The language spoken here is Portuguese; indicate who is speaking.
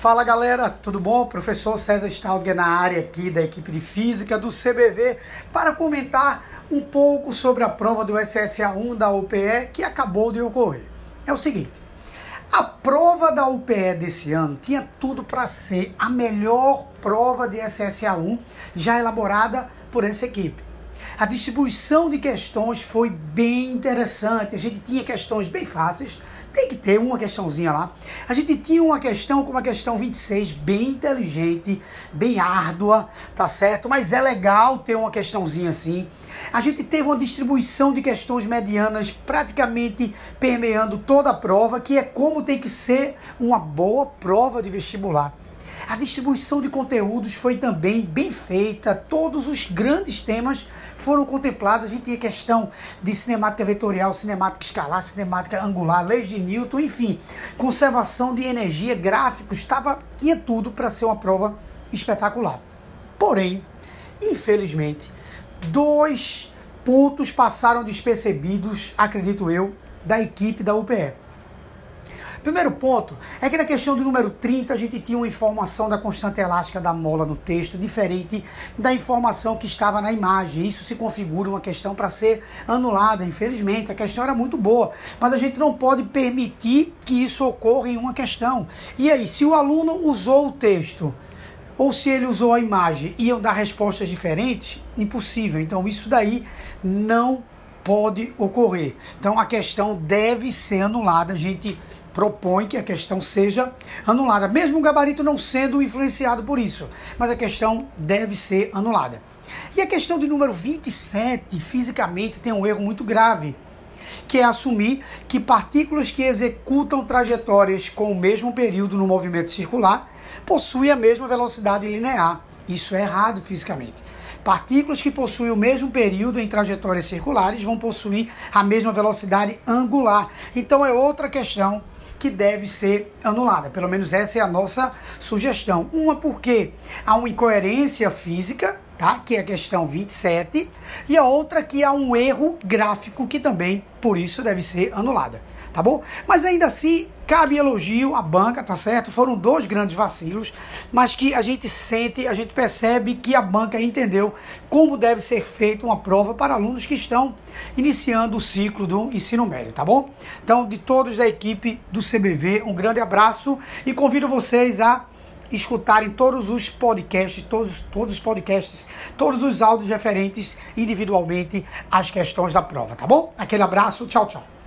Speaker 1: Fala galera, tudo bom? Professor César Stalger na área aqui da equipe de física do CBV para comentar um pouco sobre a prova do SSA1 da UPE que acabou de ocorrer. É o seguinte, a prova da UPE desse ano tinha tudo para ser a melhor prova de SSA1 já elaborada por essa equipe. A distribuição de questões foi bem interessante. A gente tinha questões bem fáceis, tem que ter uma questãozinha lá. A gente tinha uma questão como a questão 26, bem inteligente, bem árdua, tá certo? Mas é legal ter uma questãozinha assim. A gente teve uma distribuição de questões medianas praticamente permeando toda a prova, que é como tem que ser uma boa prova de vestibular. A distribuição de conteúdos foi também bem feita, todos os grandes temas foram contemplados. A gente tinha questão de cinemática vetorial, cinemática escalar, cinemática angular, leis de Newton, enfim, conservação de energia, gráficos, estava tinha tudo para ser uma prova espetacular. Porém, infelizmente, dois pontos passaram despercebidos, acredito eu, da equipe da UPE. Primeiro ponto é que na questão do número 30 a gente tinha uma informação da constante elástica da mola no texto diferente da informação que estava na imagem. Isso se configura uma questão para ser anulada, infelizmente. A questão era muito boa, mas a gente não pode permitir que isso ocorra em uma questão. E aí, se o aluno usou o texto ou se ele usou a imagem, iam dar respostas diferentes? Impossível. Então, isso daí não pode ocorrer. Então, a questão deve ser anulada. A gente propõe que a questão seja anulada, mesmo o gabarito não sendo influenciado por isso, mas a questão deve ser anulada. E a questão de número 27, fisicamente, tem um erro muito grave, que é assumir que partículas que executam trajetórias com o mesmo período no movimento circular possuem a mesma velocidade linear. Isso é errado fisicamente. Partículas que possuem o mesmo período em trajetórias circulares vão possuir a mesma velocidade angular. Então é outra questão que deve ser anulada. Pelo menos essa é a nossa sugestão. Uma porque há uma incoerência física, tá? Que é a questão 27, e a outra que há um erro gráfico que também, por isso, deve ser anulada tá bom? Mas ainda assim, cabe elogio à banca, tá certo? Foram dois grandes vacilos, mas que a gente sente, a gente percebe que a banca entendeu como deve ser feita uma prova para alunos que estão iniciando o ciclo do ensino médio, tá bom? Então, de todos da equipe do CBV, um grande abraço e convido vocês a escutarem todos os podcasts, todos, todos os podcasts, todos os áudios referentes individualmente às questões da prova, tá bom? Aquele abraço, tchau, tchau.